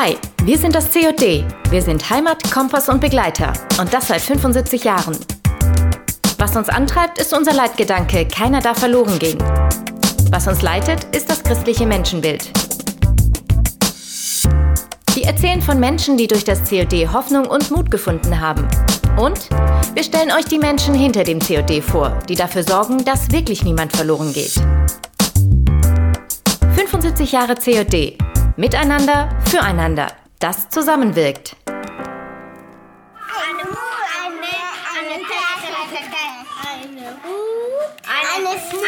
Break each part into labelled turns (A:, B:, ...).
A: Hi, wir sind das COD. Wir sind Heimat, Kompass und Begleiter. Und das seit 75 Jahren. Was uns antreibt, ist unser Leitgedanke, keiner darf verloren gehen. Was uns leitet, ist das christliche Menschenbild. Wir erzählen von Menschen, die durch das COD Hoffnung und Mut gefunden haben. Und wir stellen euch die Menschen hinter dem COD vor, die dafür sorgen, dass wirklich niemand verloren geht. 75 Jahre COD. Miteinander, füreinander. Das zusammenwirkt.
B: Eine Mu, eine, eine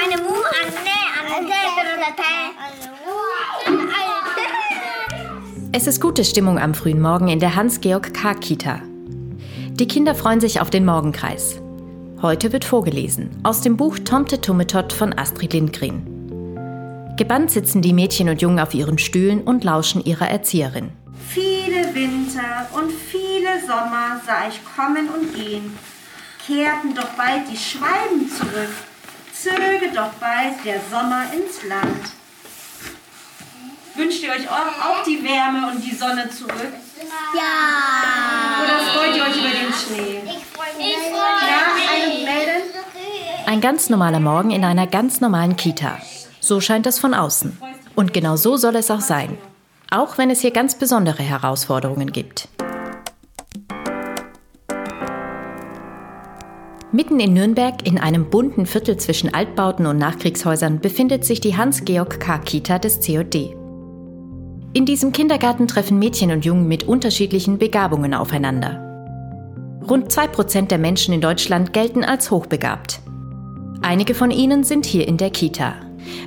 B: eine Mu, eine, eine Mu, eine, eine.
A: Es ist gute Stimmung am frühen Morgen in der Hans-Georg K-Kita. Die Kinder freuen sich auf den Morgenkreis. Heute wird vorgelesen aus dem Buch Tomte Tummetott von Astrid Lindgren. Gebannt sitzen die Mädchen und Jungen auf ihren Stühlen und lauschen ihrer Erzieherin.
C: Viele Winter und viele Sommer sah ich kommen und gehen. Kehrten doch bald die Schwalben zurück, zöge doch bald der Sommer ins Land. Wünscht ihr euch auch auch die Wärme und die Sonne zurück?
B: Ja.
C: Oder freut ihr euch über den Schnee?
B: Ich freue mich.
C: Ja, eine melden?
A: Ein ganz normaler Morgen in einer ganz normalen Kita. So scheint es von außen. Und genau so soll es auch sein. Auch wenn es hier ganz besondere Herausforderungen gibt. Mitten in Nürnberg, in einem bunten Viertel zwischen Altbauten und Nachkriegshäusern, befindet sich die Hans-Georg K-Kita des COD. In diesem Kindergarten treffen Mädchen und Jungen mit unterschiedlichen Begabungen aufeinander. Rund 2% der Menschen in Deutschland gelten als hochbegabt. Einige von ihnen sind hier in der Kita.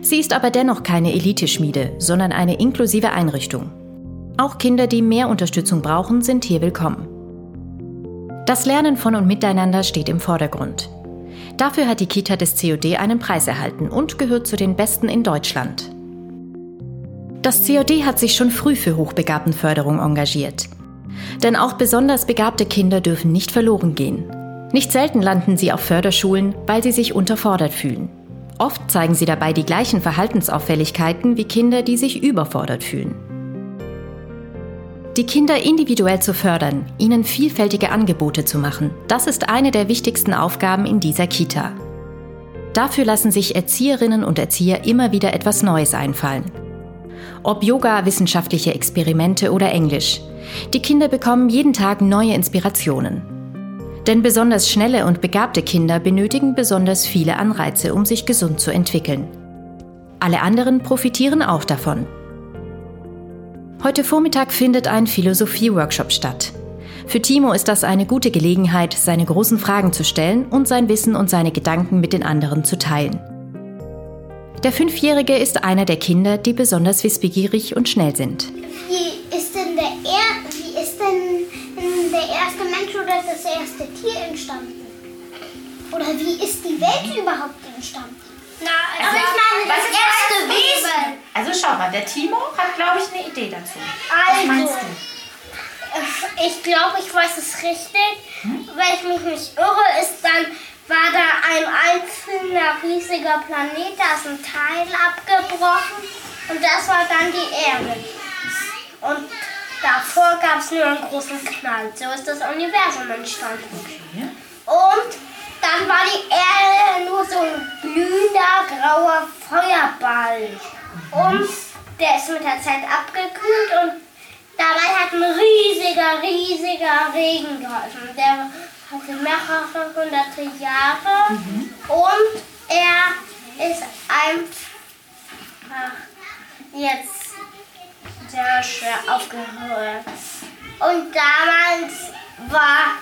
A: Sie ist aber dennoch keine Eliteschmiede, sondern eine inklusive Einrichtung. Auch Kinder, die mehr Unterstützung brauchen, sind hier willkommen. Das Lernen von und miteinander steht im Vordergrund. Dafür hat die Kita des COD einen Preis erhalten und gehört zu den besten in Deutschland. Das COD hat sich schon früh für Hochbegabtenförderung engagiert. Denn auch besonders begabte Kinder dürfen nicht verloren gehen. Nicht selten landen sie auf Förderschulen, weil sie sich unterfordert fühlen. Oft zeigen sie dabei die gleichen Verhaltensauffälligkeiten wie Kinder, die sich überfordert fühlen. Die Kinder individuell zu fördern, ihnen vielfältige Angebote zu machen, das ist eine der wichtigsten Aufgaben in dieser Kita. Dafür lassen sich Erzieherinnen und Erzieher immer wieder etwas Neues einfallen. Ob Yoga, wissenschaftliche Experimente oder Englisch. Die Kinder bekommen jeden Tag neue Inspirationen. Denn besonders schnelle und begabte Kinder benötigen besonders viele Anreize, um sich gesund zu entwickeln. Alle anderen profitieren auch davon. Heute Vormittag findet ein Philosophie-Workshop statt. Für Timo ist das eine gute Gelegenheit, seine großen Fragen zu stellen und sein Wissen und seine Gedanken mit den anderen zu teilen. Der Fünfjährige ist einer der Kinder, die besonders wissbegierig und schnell sind.
B: Wie ist denn der er denn der erste Mensch oder das erste Tier entstanden? Oder wie ist die Welt überhaupt entstanden? Na, also ich meine, das erste Wesen.
D: Also schau mal, der Timo hat, glaube ich, eine Idee dazu. Was
B: Also,
D: meinst du?
B: äh, ich glaube, ich weiß es richtig. Wenn ich mich nicht irre, ist dann war da ein einzelner riesiger Planet, da ist ein Teil abgebrochen und das war dann die Erde. Und davor gab es nur einen großen Knall. So ist das Universum entstanden. Und dann war die Erde nur so ein glühender grauer Feuerball. Und der ist mit der Zeit abgekühlt und dabei hat ein riesiger, riesiger Regen geholfen. Der hatte mehrere hunderte Jahre und er ist einfach jetzt sehr schwer aufgehört. Und damals war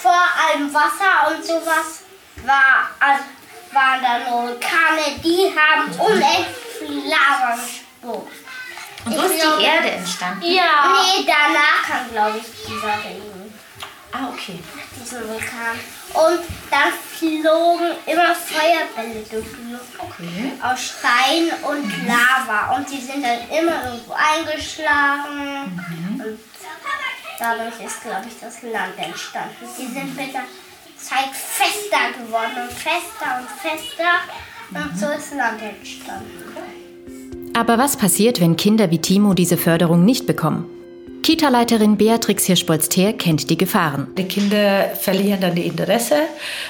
B: vor allem Wasser und sowas war, also waren da nur Vulkane, die haben unendlich viel Lava gespuckt.
D: Und so
B: Ich
D: ist die
B: glaube-
D: Erde entstanden.
B: Ja. Nee, danach kam, glaube ich, dieser Regen,
D: Ah, okay.
B: diesen Vulkan. Und dann flogen immer Feuerbälle durch die Luft.
D: Okay.
B: Aus Stein und Lava. Und die sind dann immer irgendwo eingeschlagen. Und dadurch ist, glaube ich, das Land entstanden. Die sind mit der Zeit fester geworden und fester und fester. Und so ist Land entstanden.
A: Aber was passiert, wenn Kinder wie Timo diese Förderung nicht bekommen? Kita-Leiterin Beatrix Hirschbolz-Teer kennt die Gefahren.
E: Die Kinder verlieren dann die Interesse.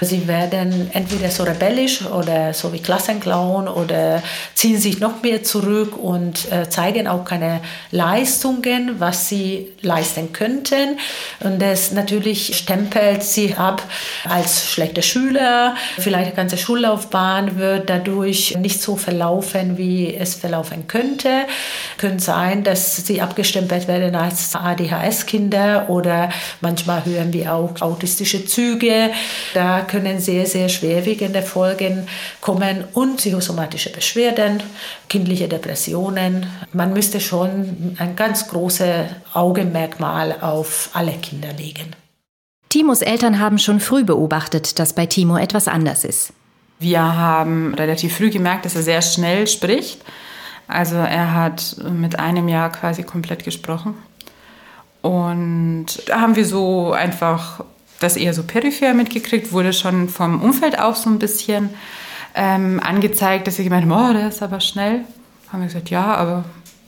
E: Sie werden entweder so rebellisch oder so wie Klassenclown oder ziehen sich noch mehr zurück und äh, zeigen auch keine Leistungen, was sie leisten könnten. Und das natürlich stempelt sie ab als schlechte Schüler. Vielleicht die ganze Schullaufbahn wird dadurch nicht so verlaufen, wie es verlaufen könnte. Könnte sein, dass sie abgestempelt werden als ADHS-Kinder oder manchmal hören wir auch autistische Züge. Da können sehr, sehr schwerwiegende Folgen kommen und psychosomatische Beschwerden, kindliche Depressionen. Man müsste schon ein ganz großes Augenmerkmal auf alle Kinder legen.
A: Timos Eltern haben schon früh beobachtet, dass bei Timo etwas anders ist.
F: Wir haben relativ früh gemerkt, dass er sehr schnell spricht. Also er hat mit einem Jahr quasi komplett gesprochen. Und da haben wir so einfach das eher so peripher mitgekriegt, wurde schon vom Umfeld auch so ein bisschen ähm, angezeigt, dass sie gemeint haben, oh, der ist aber schnell. Haben wir gesagt, ja, aber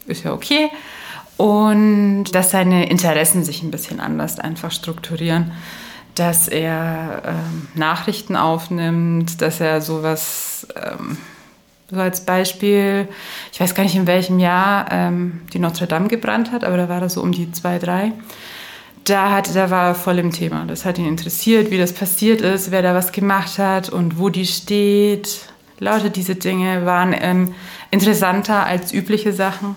F: ist ja okay. Und dass seine Interessen sich ein bisschen anders einfach strukturieren. Dass er ähm, Nachrichten aufnimmt, dass er sowas ähm, so als Beispiel, ich weiß gar nicht in welchem Jahr ähm, die Notre Dame gebrannt hat, aber da war das so um die zwei, drei. Da, hat, da war er voll im Thema. Das hat ihn interessiert, wie das passiert ist, wer da was gemacht hat und wo die steht. Lauter diese Dinge waren ähm, interessanter als übliche Sachen.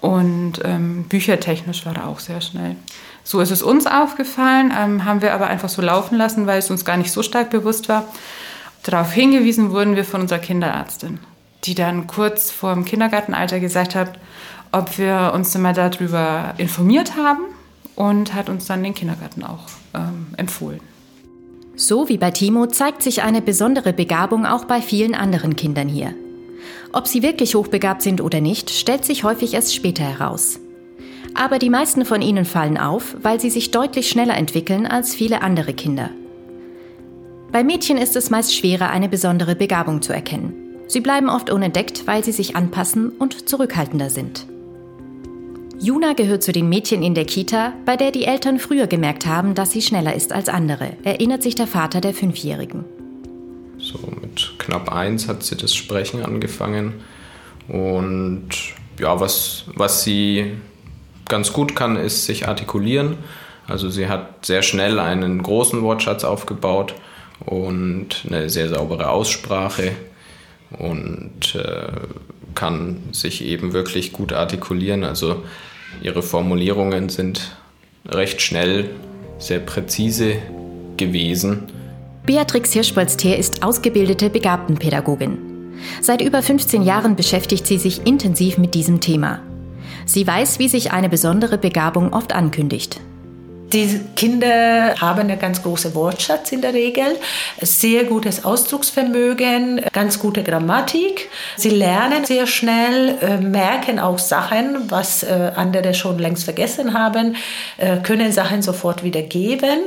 F: Und ähm, büchertechnisch war er auch sehr schnell. So ist es uns aufgefallen, ähm, haben wir aber einfach so laufen lassen, weil es uns gar nicht so stark bewusst war. Darauf hingewiesen wurden wir von unserer Kinderärztin die dann kurz vor dem Kindergartenalter gesagt hat, ob wir uns mal darüber informiert haben und hat uns dann den Kindergarten auch ähm, empfohlen.
A: So wie bei Timo zeigt sich eine besondere Begabung auch bei vielen anderen Kindern hier. Ob sie wirklich hochbegabt sind oder nicht, stellt sich häufig erst später heraus. Aber die meisten von ihnen fallen auf, weil sie sich deutlich schneller entwickeln als viele andere Kinder. Bei Mädchen ist es meist schwerer, eine besondere Begabung zu erkennen. Sie bleiben oft unentdeckt, weil sie sich anpassen und zurückhaltender sind. Juna gehört zu den Mädchen in der Kita, bei der die Eltern früher gemerkt haben, dass sie schneller ist als andere, erinnert sich der Vater der Fünfjährigen.
G: So mit knapp eins hat sie das Sprechen angefangen. Und ja, was, was sie ganz gut kann, ist sich artikulieren. Also sie hat sehr schnell einen großen Wortschatz aufgebaut und eine sehr saubere Aussprache und äh, kann sich eben wirklich gut artikulieren. Also ihre Formulierungen sind recht schnell, sehr präzise gewesen.
A: Beatrix Hirschbolz-Teer ist ausgebildete Begabtenpädagogin. Seit über 15 Jahren beschäftigt sie sich intensiv mit diesem Thema. Sie weiß, wie sich eine besondere Begabung oft ankündigt.
E: Die Kinder haben einen ganz großen Wortschatz in der Regel, sehr gutes Ausdrucksvermögen, ganz gute Grammatik. Sie lernen sehr schnell, äh, merken auch Sachen, was äh, andere schon längst vergessen haben, äh, können Sachen sofort wiedergeben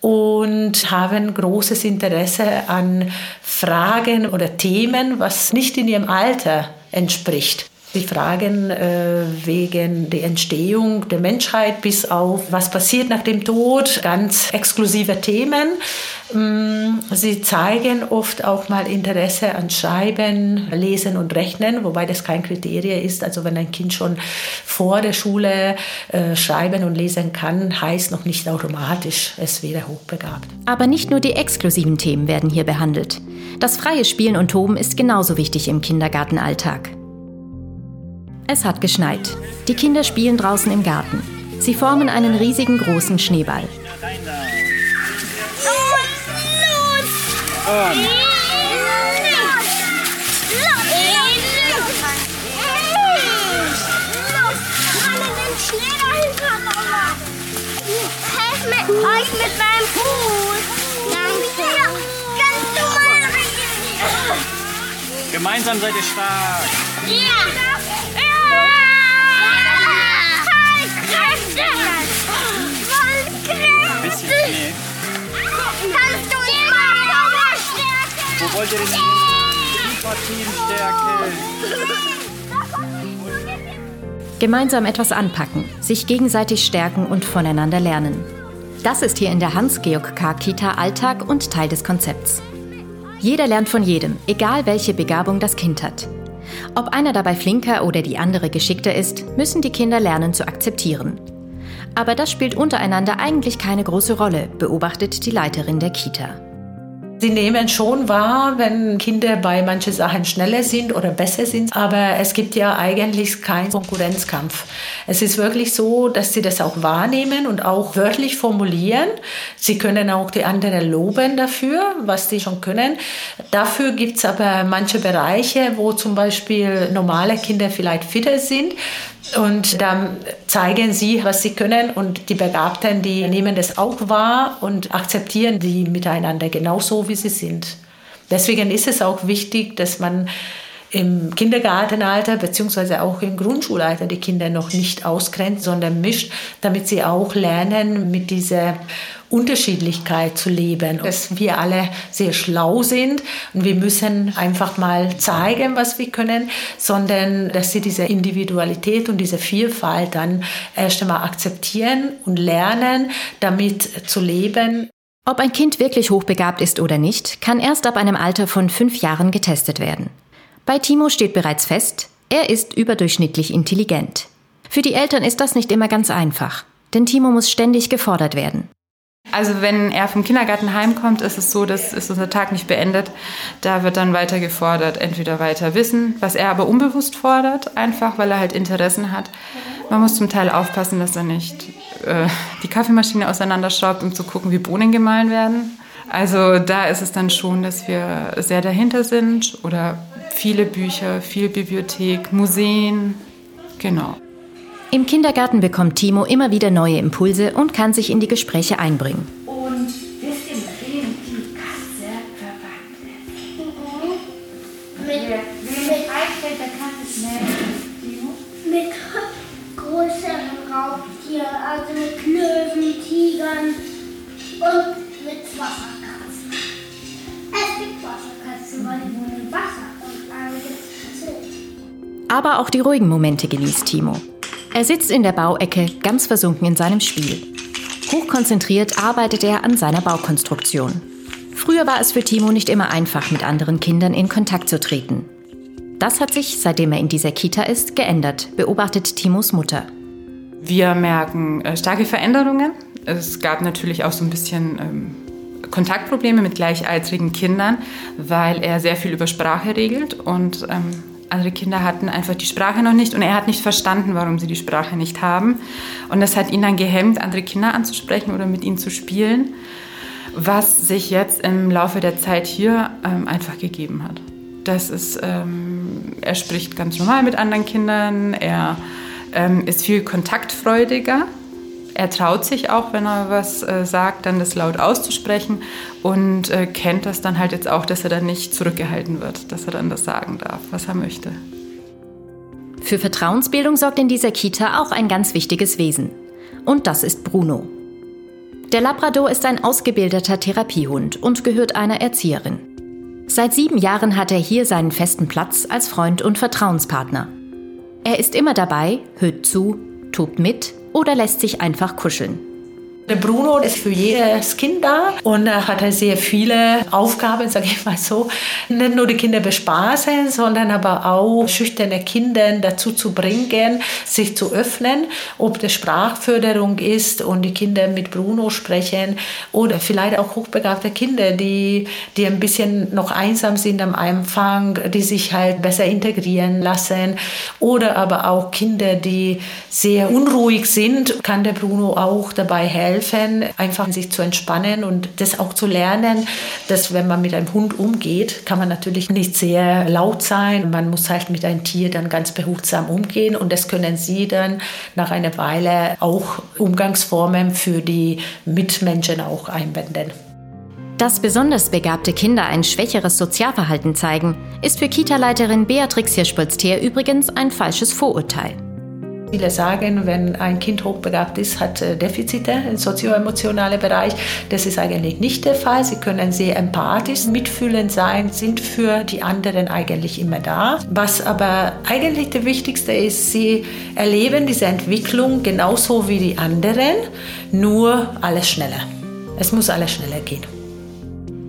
E: und haben großes Interesse an Fragen oder Themen, was nicht in ihrem Alter entspricht. Sie fragen äh, wegen der Entstehung der Menschheit bis auf, was passiert nach dem Tod, ganz exklusive Themen. Mm, sie zeigen oft auch mal Interesse an Schreiben, Lesen und Rechnen, wobei das kein Kriterium ist. Also wenn ein Kind schon vor der Schule äh, schreiben und lesen kann, heißt noch nicht automatisch, es wäre hochbegabt.
A: Aber nicht nur die exklusiven Themen werden hier behandelt. Das freie Spielen und Toben ist genauso wichtig im Kindergartenalltag. Es hat geschneit. Die Kinder spielen draußen im Garten. Sie formen einen riesigen großen Schneeball.
B: Mit euch mit meinem Fuß. Danke. Kannst du mal
H: Gemeinsam seid ihr stark.
B: Ja.
H: Schnee.
B: Kannst du ihn mal
H: Wo wollt ihr denn hin? Super Teamstärke.
A: Gemeinsam etwas anpacken, sich gegenseitig stärken und voneinander lernen. Das ist hier in der Hans-Georg K-Kita Alltag und Teil des Konzepts. Jeder lernt von jedem, egal welche Begabung das Kind hat. Ob einer dabei flinker oder die andere geschickter ist, müssen die Kinder lernen zu akzeptieren. Aber das spielt untereinander eigentlich keine große Rolle, beobachtet die Leiterin der Kita.
E: Sie nehmen schon wahr, wenn Kinder bei manchen Sachen schneller sind oder besser sind, aber es gibt ja eigentlich keinen Konkurrenzkampf. Es ist wirklich so, dass sie das auch wahrnehmen und auch wörtlich formulieren. Sie können auch die anderen loben dafür, was sie schon können. Dafür gibt es aber manche Bereiche, wo zum Beispiel normale Kinder vielleicht fitter sind. Und dann zeigen sie, was sie können und die Begabten, die nehmen das auch wahr und akzeptieren die miteinander genauso, wie sie sind. Deswegen ist es auch wichtig, dass man im Kindergartenalter beziehungsweise auch im Grundschulalter die Kinder noch nicht ausgrenzt, sondern mischt, damit sie auch lernen, mit dieser Unterschiedlichkeit zu leben. Dass wir alle sehr schlau sind und wir müssen einfach mal zeigen, was wir können, sondern dass sie diese Individualität und diese Vielfalt dann erst einmal akzeptieren und lernen, damit zu leben.
A: Ob ein Kind wirklich hochbegabt ist oder nicht, kann erst ab einem Alter von fünf Jahren getestet werden. Bei Timo steht bereits fest, er ist überdurchschnittlich intelligent. Für die Eltern ist das nicht immer ganz einfach, denn Timo muss ständig gefordert werden.
F: Also wenn er vom Kindergarten heimkommt, ist es so, dass ist unser Tag nicht beendet. Da wird dann weiter gefordert, entweder weiter wissen, was er aber unbewusst fordert, einfach weil er halt Interessen hat. Man muss zum Teil aufpassen, dass er nicht äh, die Kaffeemaschine auseinanderschraubt, um zu gucken, wie Bohnen gemahlen werden. Also da ist es dann schon, dass wir sehr dahinter sind oder viele Bücher, viel Bibliothek, Museen, genau.
A: Im Kindergarten bekommt Timo immer wieder neue Impulse und kann sich in die Gespräche einbringen.
C: Und wisst ihr, mit wem die Katze verwandt ist?
B: Mit,
C: Wer wem
B: mit,
C: einfällt, der Katze schnell. Timo?
B: mit größeren Raubtieren, also mit Löwen, Tigern und mit Wasserkatzen. Es gibt Wasserkatzen, weil die wohnen im Wasser
A: Aber auch die ruhigen Momente genießt Timo. Er sitzt in der Bauecke, ganz versunken in seinem Spiel. Hochkonzentriert arbeitet er an seiner Baukonstruktion. Früher war es für Timo nicht immer einfach, mit anderen Kindern in Kontakt zu treten. Das hat sich, seitdem er in dieser Kita ist, geändert, beobachtet Timos Mutter.
F: Wir merken äh, starke Veränderungen. Es gab natürlich auch so ein bisschen ähm, Kontaktprobleme mit gleichaltrigen Kindern, weil er sehr viel über Sprache regelt und ähm, andere Kinder hatten einfach die Sprache noch nicht und er hat nicht verstanden, warum sie die Sprache nicht haben. Und das hat ihn dann gehemmt, andere Kinder anzusprechen oder mit ihnen zu spielen, was sich jetzt im Laufe der Zeit hier ähm, einfach gegeben hat. Das ist, ähm, er spricht ganz normal mit anderen Kindern, er ähm, ist viel kontaktfreudiger. Er traut sich auch, wenn er was äh, sagt, dann das laut auszusprechen und äh, kennt das dann halt jetzt auch, dass er dann nicht zurückgehalten wird, dass er dann das sagen darf, was er möchte.
A: Für Vertrauensbildung sorgt in dieser Kita auch ein ganz wichtiges Wesen. Und das ist Bruno. Der Labrador ist ein ausgebildeter Therapiehund und gehört einer Erzieherin. Seit sieben Jahren hat er hier seinen festen Platz als Freund und Vertrauenspartner. Er ist immer dabei, hört zu, tobt mit oder lässt sich einfach kuscheln.
E: Der Bruno ist für jedes Kind da und er hat sehr viele Aufgaben, sage ich mal so. Nicht nur die Kinder bespaßen, sondern aber auch schüchterne Kinder dazu zu bringen, sich zu öffnen, ob das Sprachförderung ist und die Kinder mit Bruno sprechen oder vielleicht auch hochbegabte Kinder, die, die ein bisschen noch einsam sind am Anfang, die sich halt besser integrieren lassen. Oder aber auch Kinder, die sehr unruhig sind, kann der Bruno auch dabei helfen helfen, einfach sich zu entspannen und das auch zu lernen, dass wenn man mit einem Hund umgeht, kann man natürlich nicht sehr laut sein. Man muss halt mit einem Tier dann ganz behutsam umgehen und das können Sie dann nach einer Weile auch Umgangsformen für die Mitmenschen auch einwenden.
A: Dass besonders begabte Kinder ein schwächeres Sozialverhalten zeigen, ist für Kita-Leiterin Beatrix Hirschpolz-Theer übrigens ein falsches Vorurteil.
E: Viele sagen, wenn ein Kind hochbegabt ist, hat Defizite im sozioemotionalen Bereich. Das ist eigentlich nicht der Fall. Sie können sehr empathisch, mitfühlend sein, sind für die anderen eigentlich immer da. Was aber eigentlich der Wichtigste ist, sie erleben diese Entwicklung genauso wie die anderen, nur alles schneller. Es muss alles schneller gehen.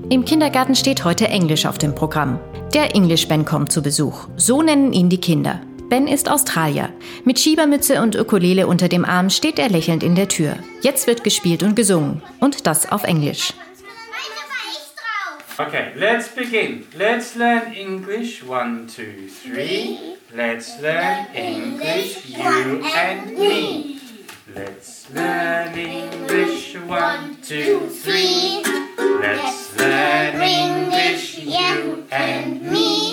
A: Im Kindergarten steht heute Englisch auf dem Programm. Der English Ben kommt zu Besuch. So nennen ihn die Kinder. Ben ist Australier. Mit Schiebermütze und Ukulele unter dem Arm steht er lächelnd in der Tür. Jetzt wird gespielt und gesungen. Und das auf Englisch.
H: Okay, let's begin. Let's learn English. One, two, three. Let's learn English, you and me. Let's learn English. One, two, three. Let's learn English, you and me.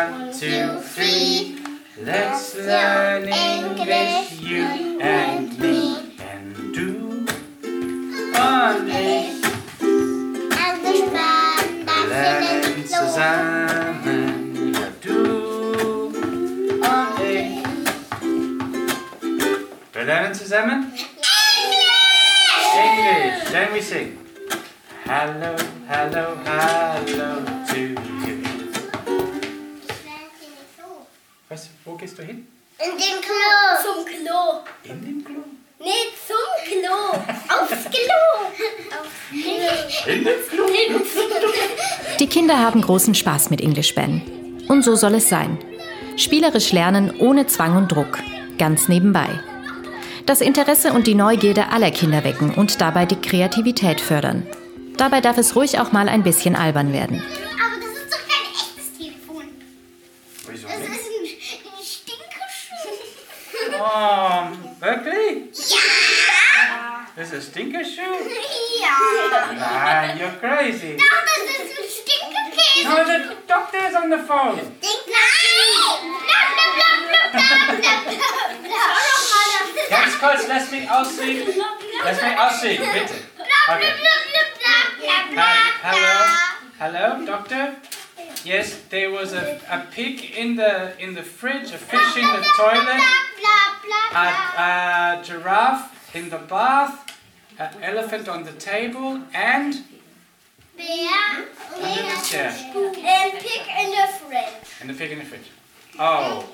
H: One, two, three. Let's learn English, you and me. And do on it. Lernen zusammen. Ja, du und ich. Wir lernen zusammen? English. Then we sing. Hello, hello, hello
A: Kinder haben großen Spaß mit English Ben. Und so soll es sein. Spielerisch lernen ohne Zwang und Druck. Ganz nebenbei. Das Interesse und die Neugierde aller Kinder wecken und dabei die Kreativität fördern. Dabei darf es ruhig auch mal ein bisschen albern werden.
B: Das ist
H: Ganz kurz, lass mich aussehen. Lass mich aussehen, bitte. Okay. Hi, hello, hello, doctor. Yes, there was a, a pig in the in the fridge, a fish in the toilet, a, a giraffe in the bath, an elephant on the table, and under the chair,
B: And pig in the fridge.
H: and the pig in the fridge. Oh,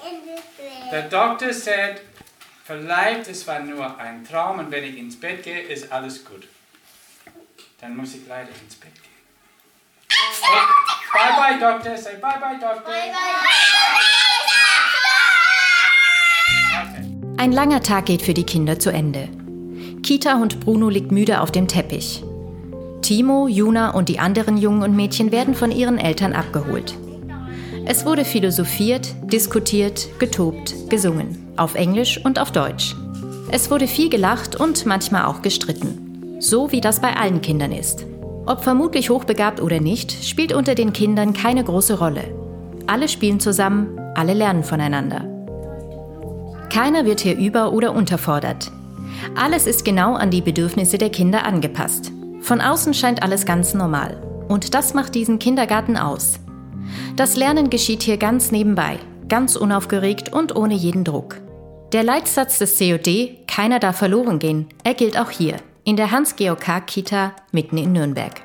B: the
H: Doktor said, vielleicht es war nur ein Traum und wenn ich ins Bett gehe, ist alles gut. Dann muss ich leider ins Bett gehen. Hey, bye bye, Doctor. Say bye bye, Doctor. Okay.
A: Ein langer Tag geht für die Kinder zu Ende. Kita-Hund Bruno liegt müde auf dem Teppich. Timo, Juna und die anderen Jungen und Mädchen werden von ihren Eltern abgeholt. Es wurde philosophiert, diskutiert, getobt, gesungen. Auf Englisch und auf Deutsch. Es wurde viel gelacht und manchmal auch gestritten. So wie das bei allen Kindern ist. Ob vermutlich hochbegabt oder nicht, spielt unter den Kindern keine große Rolle. Alle spielen zusammen, alle lernen voneinander. Keiner wird hier über- oder unterfordert. Alles ist genau an die Bedürfnisse der Kinder angepasst. Von außen scheint alles ganz normal. Und das macht diesen Kindergarten aus. Das Lernen geschieht hier ganz nebenbei, ganz unaufgeregt und ohne jeden Druck. Der Leitsatz des COD, keiner darf verloren gehen, er gilt auch hier, in der Hans-Georg-Kita mitten in Nürnberg.